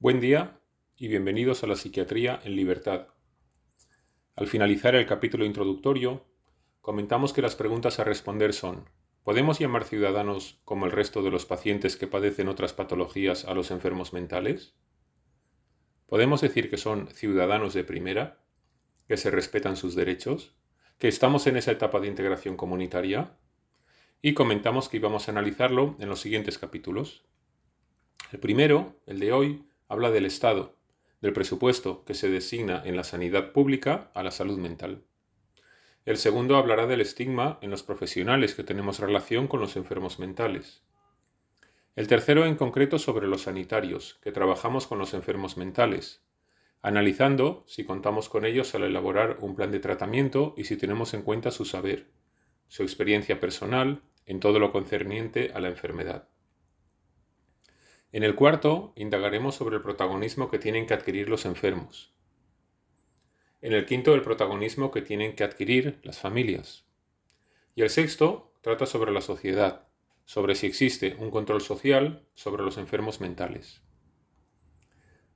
Buen día y bienvenidos a la Psiquiatría en Libertad. Al finalizar el capítulo introductorio, comentamos que las preguntas a responder son ¿Podemos llamar ciudadanos como el resto de los pacientes que padecen otras patologías a los enfermos mentales? ¿Podemos decir que son ciudadanos de primera? ¿Que se respetan sus derechos? ¿Que estamos en esa etapa de integración comunitaria? Y comentamos que íbamos a analizarlo en los siguientes capítulos. El primero, el de hoy, habla del Estado, del presupuesto que se designa en la sanidad pública a la salud mental. El segundo hablará del estigma en los profesionales que tenemos relación con los enfermos mentales. El tercero en concreto sobre los sanitarios, que trabajamos con los enfermos mentales, analizando si contamos con ellos al elaborar un plan de tratamiento y si tenemos en cuenta su saber, su experiencia personal en todo lo concerniente a la enfermedad. En el cuarto, indagaremos sobre el protagonismo que tienen que adquirir los enfermos. En el quinto, el protagonismo que tienen que adquirir las familias. Y el sexto trata sobre la sociedad, sobre si existe un control social sobre los enfermos mentales.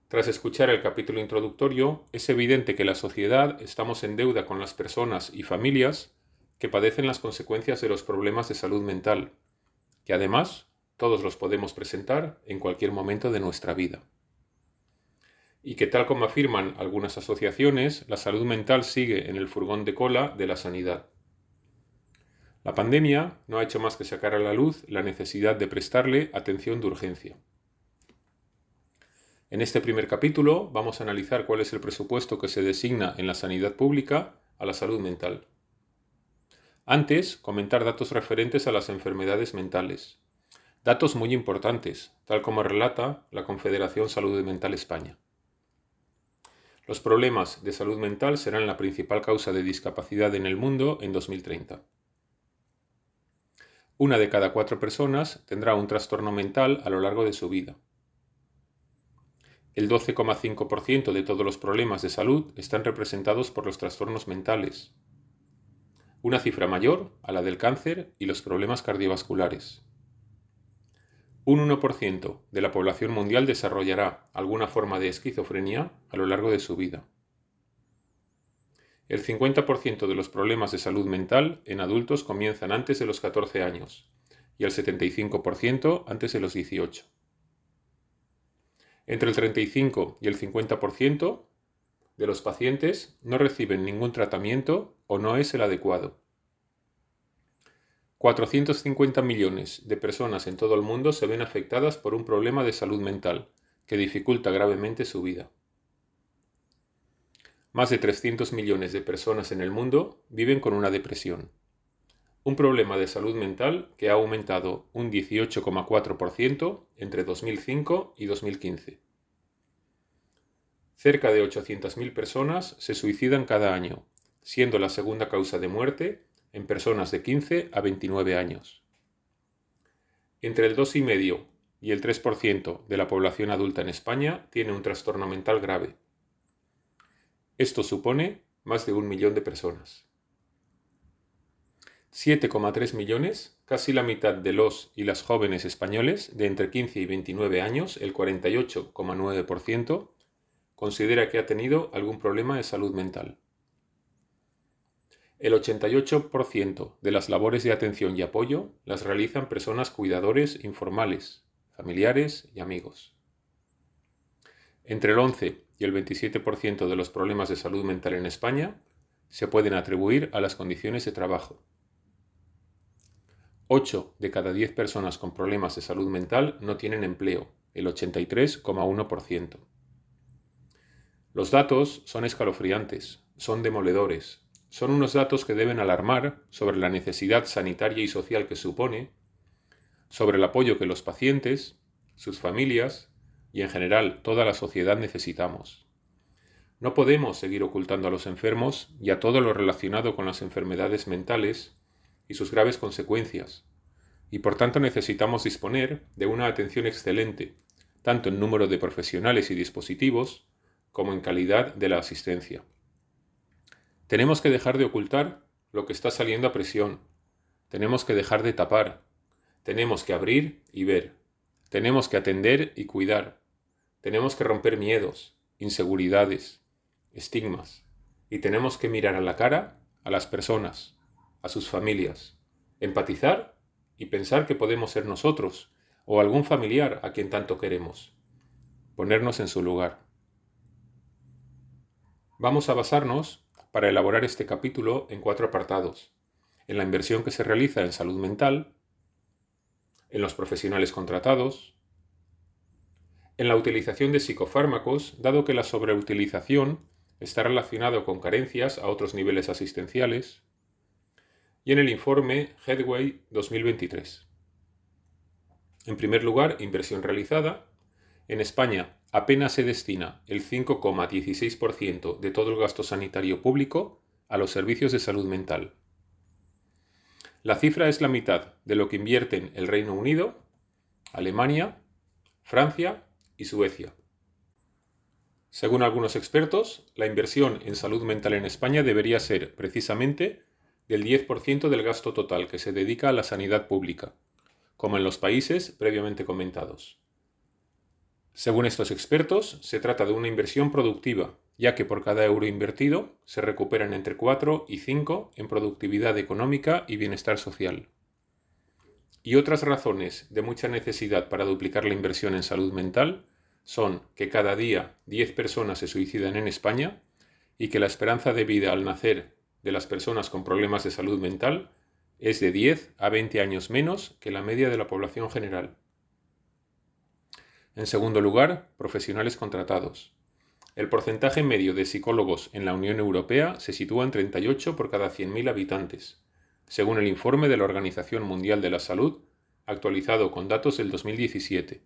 Tras escuchar el capítulo introductorio, es evidente que la sociedad estamos en deuda con las personas y familias que padecen las consecuencias de los problemas de salud mental, que además todos los podemos presentar en cualquier momento de nuestra vida. Y que tal como afirman algunas asociaciones, la salud mental sigue en el furgón de cola de la sanidad. La pandemia no ha hecho más que sacar a la luz la necesidad de prestarle atención de urgencia. En este primer capítulo vamos a analizar cuál es el presupuesto que se designa en la sanidad pública a la salud mental. Antes, comentar datos referentes a las enfermedades mentales, Datos muy importantes, tal como relata la Confederación Salud Mental España. Los problemas de salud mental serán la principal causa de discapacidad en el mundo en 2030. Una de cada cuatro personas tendrá un trastorno mental a lo largo de su vida. El 12,5% de todos los problemas de salud están representados por los trastornos mentales, una cifra mayor a la del cáncer y los problemas cardiovasculares. Un 1% de la población mundial desarrollará alguna forma de esquizofrenia a lo largo de su vida. El 50% de los problemas de salud mental en adultos comienzan antes de los 14 años y el 75% antes de los 18. Entre el 35 y el 50% de los pacientes no reciben ningún tratamiento o no es el adecuado. 450 millones de personas en todo el mundo se ven afectadas por un problema de salud mental que dificulta gravemente su vida. Más de 300 millones de personas en el mundo viven con una depresión, un problema de salud mental que ha aumentado un 18,4% entre 2005 y 2015. Cerca de 800.000 personas se suicidan cada año, siendo la segunda causa de muerte en personas de 15 a 29 años. Entre el 2,5 y el 3% de la población adulta en España tiene un trastorno mental grave. Esto supone más de un millón de personas. 7,3 millones, casi la mitad de los y las jóvenes españoles de entre 15 y 29 años, el 48,9%, considera que ha tenido algún problema de salud mental. El 88% de las labores de atención y apoyo las realizan personas cuidadores informales, familiares y amigos. Entre el 11 y el 27% de los problemas de salud mental en España se pueden atribuir a las condiciones de trabajo. 8 de cada 10 personas con problemas de salud mental no tienen empleo, el 83,1%. Los datos son escalofriantes, son demoledores, son unos datos que deben alarmar sobre la necesidad sanitaria y social que supone, sobre el apoyo que los pacientes, sus familias y en general toda la sociedad necesitamos. No podemos seguir ocultando a los enfermos y a todo lo relacionado con las enfermedades mentales y sus graves consecuencias, y por tanto necesitamos disponer de una atención excelente, tanto en número de profesionales y dispositivos como en calidad de la asistencia. Tenemos que dejar de ocultar lo que está saliendo a presión. Tenemos que dejar de tapar. Tenemos que abrir y ver. Tenemos que atender y cuidar. tenemos que romper miedos, inseguridades, estigmas, y tenemos que mirar a la cara a las personas, a sus familias, empatizar y pensar que podemos ser nosotros o algún familiar a quien tanto queremos, ponernos en su lugar. Vamos a basarnos para elaborar este capítulo en cuatro apartados. En la inversión que se realiza en salud mental, en los profesionales contratados, en la utilización de psicofármacos, dado que la sobreutilización está relacionado con carencias a otros niveles asistenciales, y en el informe Headway 2023. En primer lugar, inversión realizada. En España apenas se destina el 5,16% de todo el gasto sanitario público a los servicios de salud mental. La cifra es la mitad de lo que invierten el Reino Unido, Alemania, Francia y Suecia. Según algunos expertos, la inversión en salud mental en España debería ser precisamente del 10% del gasto total que se dedica a la sanidad pública, como en los países previamente comentados. Según estos expertos, se trata de una inversión productiva, ya que por cada euro invertido se recuperan entre 4 y 5 en productividad económica y bienestar social. Y otras razones de mucha necesidad para duplicar la inversión en salud mental son que cada día 10 personas se suicidan en España y que la esperanza de vida al nacer de las personas con problemas de salud mental es de 10 a 20 años menos que la media de la población general. En segundo lugar, profesionales contratados. El porcentaje medio de psicólogos en la Unión Europea se sitúa en 38 por cada 100.000 habitantes, según el informe de la Organización Mundial de la Salud, actualizado con datos del 2017.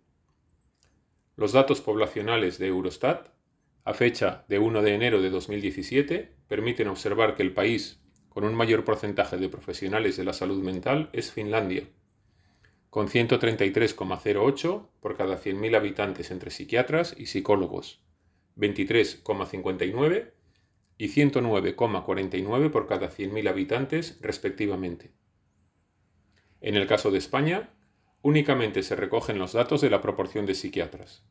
Los datos poblacionales de Eurostat, a fecha de 1 de enero de 2017, permiten observar que el país con un mayor porcentaje de profesionales de la salud mental es Finlandia, con 133,08 por cada 100.000 habitantes entre psiquiatras y psicólogos, 23,59 y 109,49 por cada 100.000 habitantes respectivamente. En el caso de España, únicamente se recogen los datos de la proporción de psiquiatras.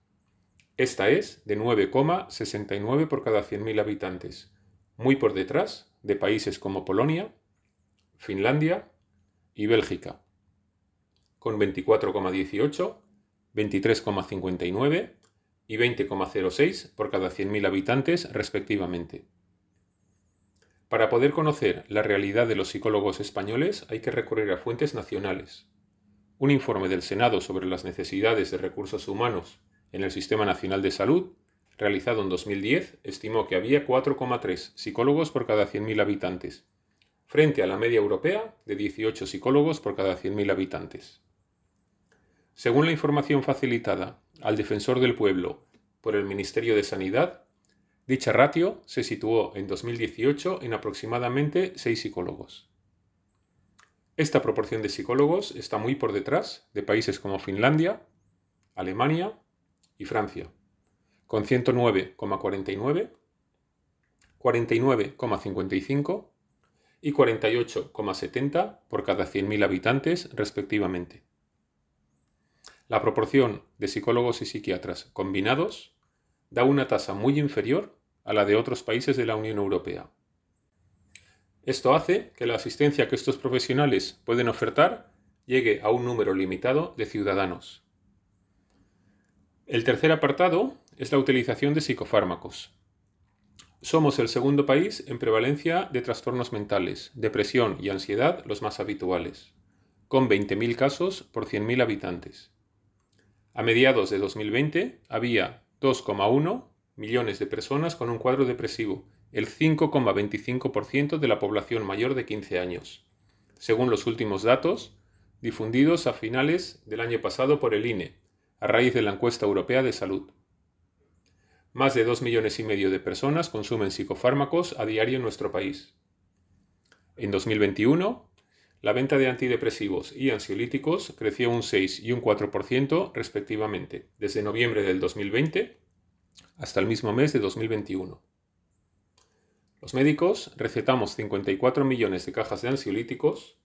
Esta es de 9,69 por cada 100.000 habitantes, muy por detrás de países como Polonia, Finlandia y Bélgica, con 24,18, 23,59 y 20,06 por cada 100.000 habitantes respectivamente. Para poder conocer la realidad de los psicólogos españoles hay que recurrir a fuentes nacionales. Un informe del Senado sobre las necesidades de recursos humanos en el Sistema Nacional de Salud realizado en 2010, estimó que había 4,3 psicólogos por cada 100.000 habitantes, frente a la media europea de 18 psicólogos por cada 100.000 habitantes. Según la información facilitada al defensor del pueblo por el Ministerio de Sanidad, dicha ratio se situó en 2018 en aproximadamente 6 psicólogos. Esta proporción de psicólogos está muy por detrás de países como Finlandia, Alemania y Francia con 109,49, 49,55 y 48,70 por cada 100.000 habitantes respectivamente. La proporción de psicólogos y psiquiatras combinados da una tasa muy inferior a la de otros países de la Unión Europea. Esto hace que la asistencia que estos profesionales pueden ofertar llegue a un número limitado de ciudadanos. El tercer apartado es la utilización de psicofármacos. Somos el segundo país en prevalencia de trastornos mentales, depresión y ansiedad los más habituales, con 20.000 casos por 100.000 habitantes. A mediados de 2020 había 2,1 millones de personas con un cuadro depresivo, el 5,25% de la población mayor de 15 años, según los últimos datos difundidos a finales del año pasado por el INE, a raíz de la encuesta europea de salud. Más de 2 millones y medio de personas consumen psicofármacos a diario en nuestro país. En 2021, la venta de antidepresivos y ansiolíticos creció un 6 y un 4% respectivamente, desde noviembre del 2020 hasta el mismo mes de 2021. Los médicos recetamos 54 millones de cajas de ansiolíticos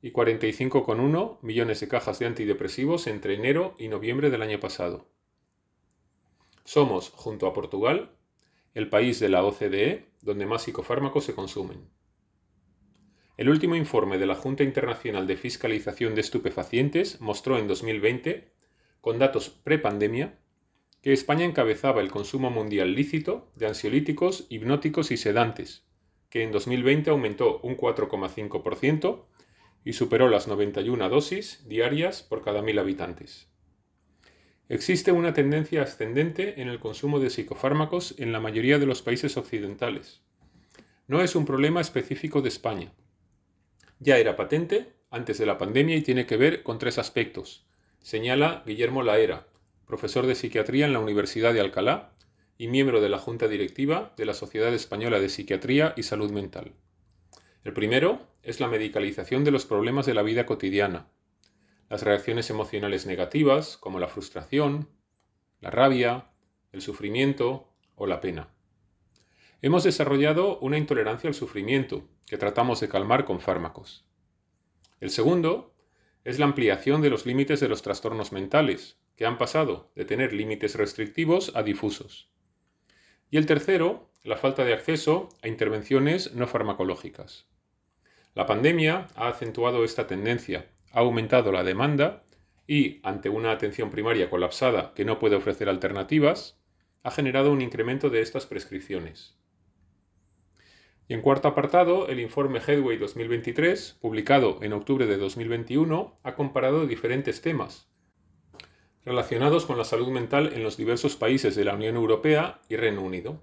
y 45,1 millones de cajas de antidepresivos entre enero y noviembre del año pasado. Somos, junto a Portugal, el país de la OCDE donde más psicofármacos se consumen. El último informe de la Junta Internacional de Fiscalización de Estupefacientes mostró en 2020, con datos prepandemia, que España encabezaba el consumo mundial lícito de ansiolíticos, hipnóticos y sedantes, que en 2020 aumentó un 4,5% y superó las 91 dosis diarias por cada mil habitantes. Existe una tendencia ascendente en el consumo de psicofármacos en la mayoría de los países occidentales. No es un problema específico de España. Ya era patente antes de la pandemia y tiene que ver con tres aspectos, señala Guillermo Laera, profesor de psiquiatría en la Universidad de Alcalá y miembro de la Junta Directiva de la Sociedad Española de Psiquiatría y Salud Mental. El primero es la medicalización de los problemas de la vida cotidiana, las reacciones emocionales negativas como la frustración, la rabia, el sufrimiento o la pena. Hemos desarrollado una intolerancia al sufrimiento que tratamos de calmar con fármacos. El segundo es la ampliación de los límites de los trastornos mentales, que han pasado de tener límites restrictivos a difusos. Y el tercero, la falta de acceso a intervenciones no farmacológicas. La pandemia ha acentuado esta tendencia, ha aumentado la demanda y, ante una atención primaria colapsada que no puede ofrecer alternativas, ha generado un incremento de estas prescripciones. Y en cuarto apartado, el informe Headway 2023, publicado en octubre de 2021, ha comparado diferentes temas relacionados con la salud mental en los diversos países de la Unión Europea y Reino Unido.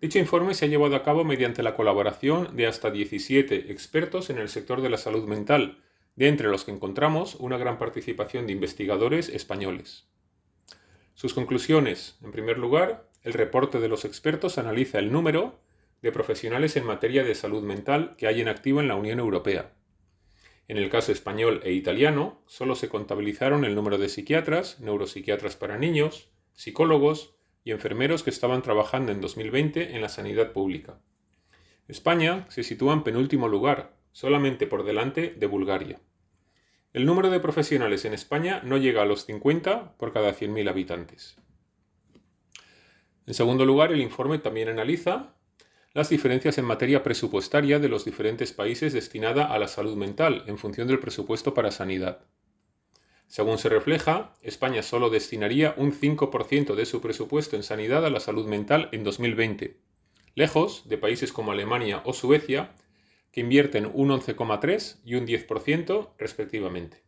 Dicho informe se ha llevado a cabo mediante la colaboración de hasta 17 expertos en el sector de la salud mental, de entre los que encontramos una gran participación de investigadores españoles. Sus conclusiones. En primer lugar, el reporte de los expertos analiza el número de profesionales en materia de salud mental que hay en activo en la Unión Europea. En el caso español e italiano, solo se contabilizaron el número de psiquiatras, neuropsiquiatras para niños, psicólogos y enfermeros que estaban trabajando en 2020 en la sanidad pública. España se sitúa en penúltimo lugar, solamente por delante de Bulgaria. El número de profesionales en España no llega a los 50 por cada 100.000 habitantes. En segundo lugar, el informe también analiza las diferencias en materia presupuestaria de los diferentes países destinada a la salud mental en función del presupuesto para sanidad. Según se refleja, España solo destinaría un 5% de su presupuesto en sanidad a la salud mental en 2020, lejos de países como Alemania o Suecia, que invierten un 11,3 y un 10% respectivamente.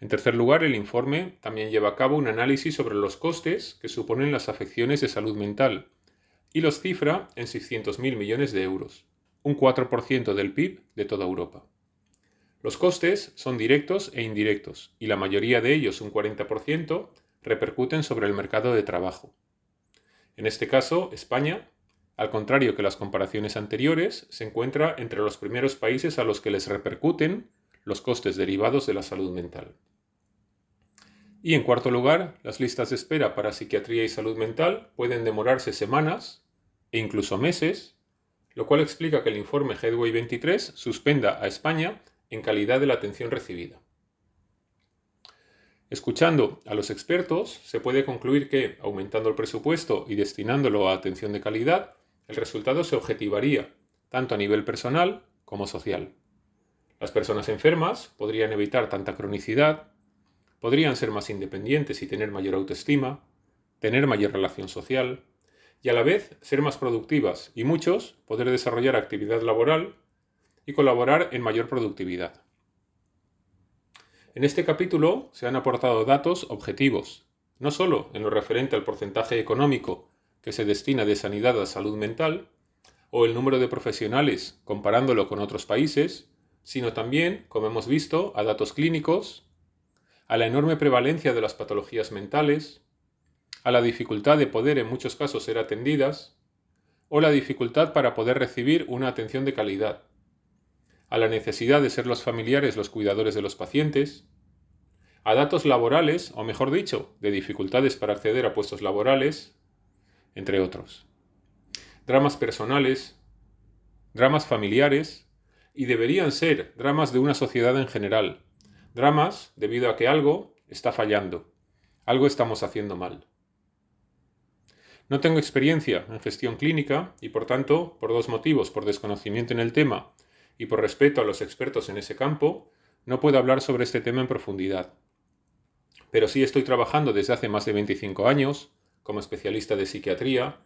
En tercer lugar, el informe también lleva a cabo un análisis sobre los costes que suponen las afecciones de salud mental, y los cifra en 600.000 millones de euros, un 4% del PIB de toda Europa. Los costes son directos e indirectos, y la mayoría de ellos, un 40%, repercuten sobre el mercado de trabajo. En este caso, España, al contrario que las comparaciones anteriores, se encuentra entre los primeros países a los que les repercuten los costes derivados de la salud mental. Y en cuarto lugar, las listas de espera para psiquiatría y salud mental pueden demorarse semanas e incluso meses, lo cual explica que el informe Headway 23 suspenda a España en calidad de la atención recibida. Escuchando a los expertos, se puede concluir que, aumentando el presupuesto y destinándolo a atención de calidad, el resultado se objetivaría, tanto a nivel personal como social. Las personas enfermas podrían evitar tanta cronicidad, podrían ser más independientes y tener mayor autoestima, tener mayor relación social, y a la vez ser más productivas y muchos poder desarrollar actividad laboral y colaborar en mayor productividad. En este capítulo se han aportado datos objetivos, no solo en lo referente al porcentaje económico que se destina de sanidad a salud mental, o el número de profesionales comparándolo con otros países, sino también, como hemos visto, a datos clínicos, a la enorme prevalencia de las patologías mentales, a la dificultad de poder en muchos casos ser atendidas, o la dificultad para poder recibir una atención de calidad, a la necesidad de ser los familiares los cuidadores de los pacientes, a datos laborales, o mejor dicho, de dificultades para acceder a puestos laborales, entre otros. Dramas personales, dramas familiares, y deberían ser dramas de una sociedad en general, Dramas debido a que algo está fallando, algo estamos haciendo mal. No tengo experiencia en gestión clínica y por tanto, por dos motivos, por desconocimiento en el tema y por respeto a los expertos en ese campo, no puedo hablar sobre este tema en profundidad. Pero sí estoy trabajando desde hace más de 25 años como especialista de psiquiatría,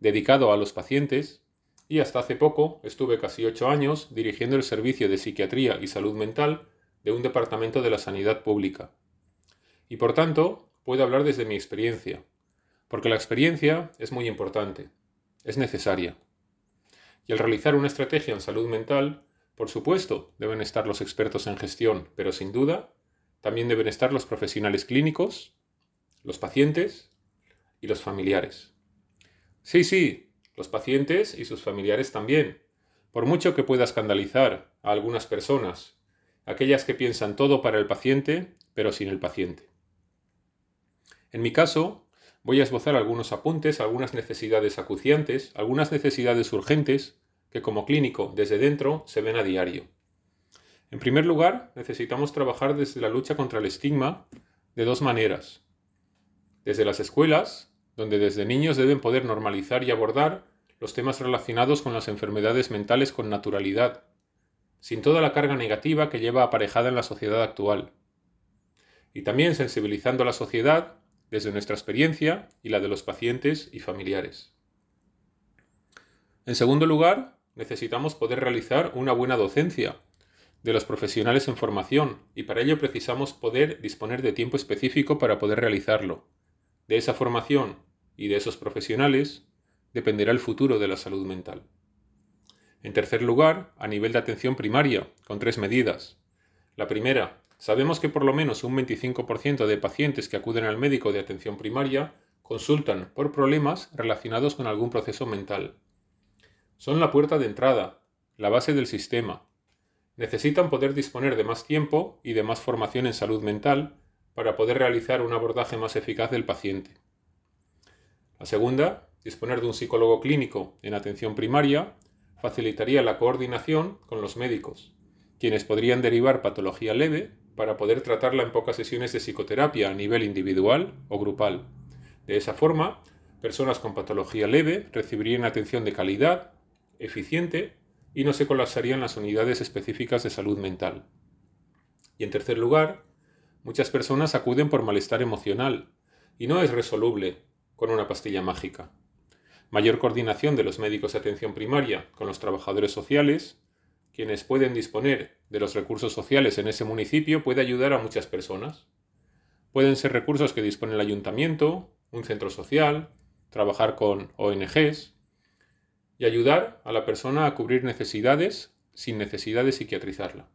dedicado a los pacientes, y hasta hace poco estuve casi 8 años dirigiendo el servicio de psiquiatría y salud mental de un departamento de la sanidad pública. Y por tanto, puedo hablar desde mi experiencia, porque la experiencia es muy importante, es necesaria. Y al realizar una estrategia en salud mental, por supuesto, deben estar los expertos en gestión, pero sin duda, también deben estar los profesionales clínicos, los pacientes y los familiares. Sí, sí, los pacientes y sus familiares también, por mucho que pueda escandalizar a algunas personas, aquellas que piensan todo para el paciente, pero sin el paciente. En mi caso, voy a esbozar algunos apuntes, algunas necesidades acuciantes, algunas necesidades urgentes que como clínico desde dentro se ven a diario. En primer lugar, necesitamos trabajar desde la lucha contra el estigma de dos maneras. Desde las escuelas, donde desde niños deben poder normalizar y abordar los temas relacionados con las enfermedades mentales con naturalidad, sin toda la carga negativa que lleva aparejada en la sociedad actual. Y también sensibilizando a la sociedad desde nuestra experiencia y la de los pacientes y familiares. En segundo lugar, necesitamos poder realizar una buena docencia de los profesionales en formación y para ello precisamos poder disponer de tiempo específico para poder realizarlo. De esa formación y de esos profesionales dependerá el futuro de la salud mental. En tercer lugar, a nivel de atención primaria, con tres medidas. La primera, Sabemos que por lo menos un 25% de pacientes que acuden al médico de atención primaria consultan por problemas relacionados con algún proceso mental. Son la puerta de entrada, la base del sistema. Necesitan poder disponer de más tiempo y de más formación en salud mental para poder realizar un abordaje más eficaz del paciente. La segunda, disponer de un psicólogo clínico en atención primaria facilitaría la coordinación con los médicos, quienes podrían derivar patología leve para poder tratarla en pocas sesiones de psicoterapia a nivel individual o grupal. De esa forma, personas con patología leve recibirían atención de calidad, eficiente y no se colapsarían las unidades específicas de salud mental. Y en tercer lugar, muchas personas acuden por malestar emocional y no es resoluble con una pastilla mágica. Mayor coordinación de los médicos de atención primaria con los trabajadores sociales, quienes pueden disponer de los recursos sociales en ese municipio puede ayudar a muchas personas. Pueden ser recursos que dispone el ayuntamiento, un centro social, trabajar con ONGs y ayudar a la persona a cubrir necesidades sin necesidad de psiquiatrizarla.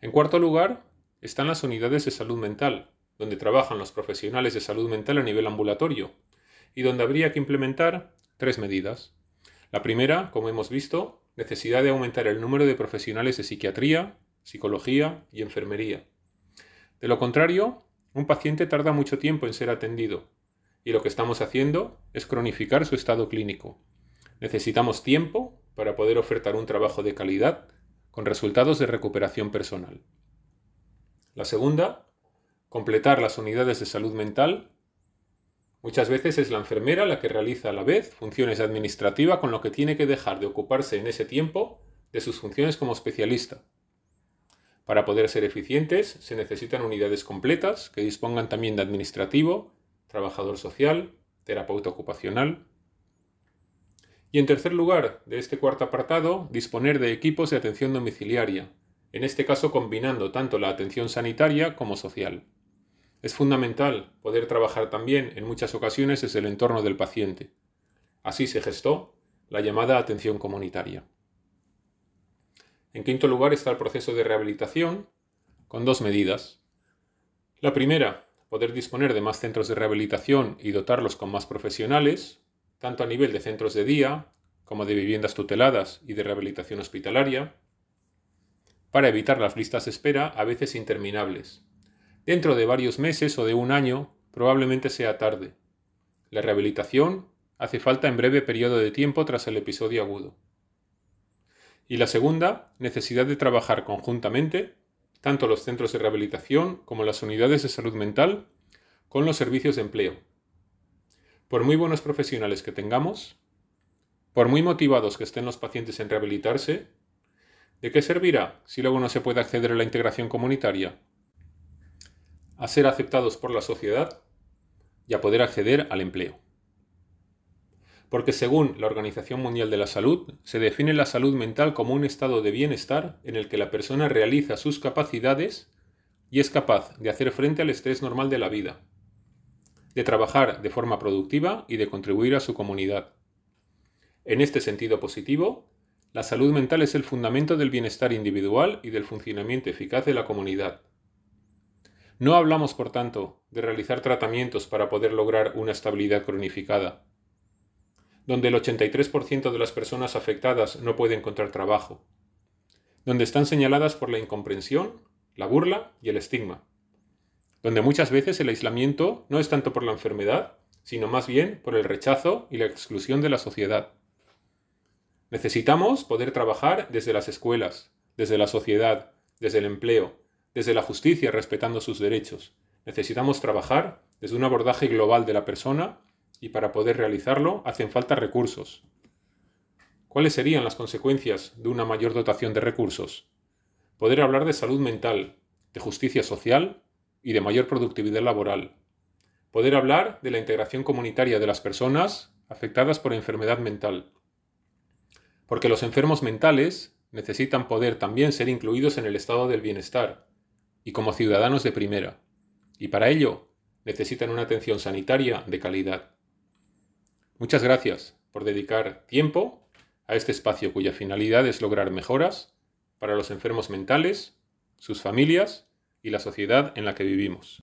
En cuarto lugar, están las unidades de salud mental, donde trabajan los profesionales de salud mental a nivel ambulatorio y donde habría que implementar tres medidas. La primera, como hemos visto, necesidad de aumentar el número de profesionales de psiquiatría, psicología y enfermería. De lo contrario, un paciente tarda mucho tiempo en ser atendido y lo que estamos haciendo es cronificar su estado clínico. Necesitamos tiempo para poder ofertar un trabajo de calidad con resultados de recuperación personal. La segunda, completar las unidades de salud mental Muchas veces es la enfermera la que realiza a la vez funciones administrativas con lo que tiene que dejar de ocuparse en ese tiempo de sus funciones como especialista. Para poder ser eficientes se necesitan unidades completas que dispongan también de administrativo, trabajador social, terapeuta ocupacional. Y en tercer lugar, de este cuarto apartado, disponer de equipos de atención domiciliaria, en este caso combinando tanto la atención sanitaria como social. Es fundamental poder trabajar también en muchas ocasiones desde el entorno del paciente. Así se gestó la llamada atención comunitaria. En quinto lugar está el proceso de rehabilitación, con dos medidas. La primera, poder disponer de más centros de rehabilitación y dotarlos con más profesionales, tanto a nivel de centros de día como de viviendas tuteladas y de rehabilitación hospitalaria, para evitar las listas de espera a veces interminables, Dentro de varios meses o de un año probablemente sea tarde. La rehabilitación hace falta en breve periodo de tiempo tras el episodio agudo. Y la segunda, necesidad de trabajar conjuntamente, tanto los centros de rehabilitación como las unidades de salud mental, con los servicios de empleo. Por muy buenos profesionales que tengamos, por muy motivados que estén los pacientes en rehabilitarse, ¿de qué servirá si luego no se puede acceder a la integración comunitaria? A ser aceptados por la sociedad y a poder acceder al empleo. Porque según la Organización Mundial de la Salud, se define la salud mental como un estado de bienestar en el que la persona realiza sus capacidades y es capaz de hacer frente al estrés normal de la vida, de trabajar de forma productiva y de contribuir a su comunidad. En este sentido positivo, la salud mental es el fundamento del bienestar individual y del funcionamiento eficaz de la comunidad. No hablamos, por tanto, de realizar tratamientos para poder lograr una estabilidad cronificada, donde el 83% de las personas afectadas no puede encontrar trabajo, donde están señaladas por la incomprensión, la burla y el estigma, donde muchas veces el aislamiento no es tanto por la enfermedad, sino más bien por el rechazo y la exclusión de la sociedad. Necesitamos poder trabajar desde las escuelas, desde la sociedad, desde el empleo, desde la justicia respetando sus derechos. Necesitamos trabajar desde un abordaje global de la persona y para poder realizarlo hacen falta recursos. ¿Cuáles serían las consecuencias de una mayor dotación de recursos? Poder hablar de salud mental, de justicia social y de mayor productividad laboral. Poder hablar de la integración comunitaria de las personas afectadas por enfermedad mental. Porque los enfermos mentales necesitan poder también ser incluidos en el estado del bienestar y como ciudadanos de primera. Y para ello necesitan una atención sanitaria de calidad. Muchas gracias por dedicar tiempo a este espacio cuya finalidad es lograr mejoras para los enfermos mentales, sus familias y la sociedad en la que vivimos.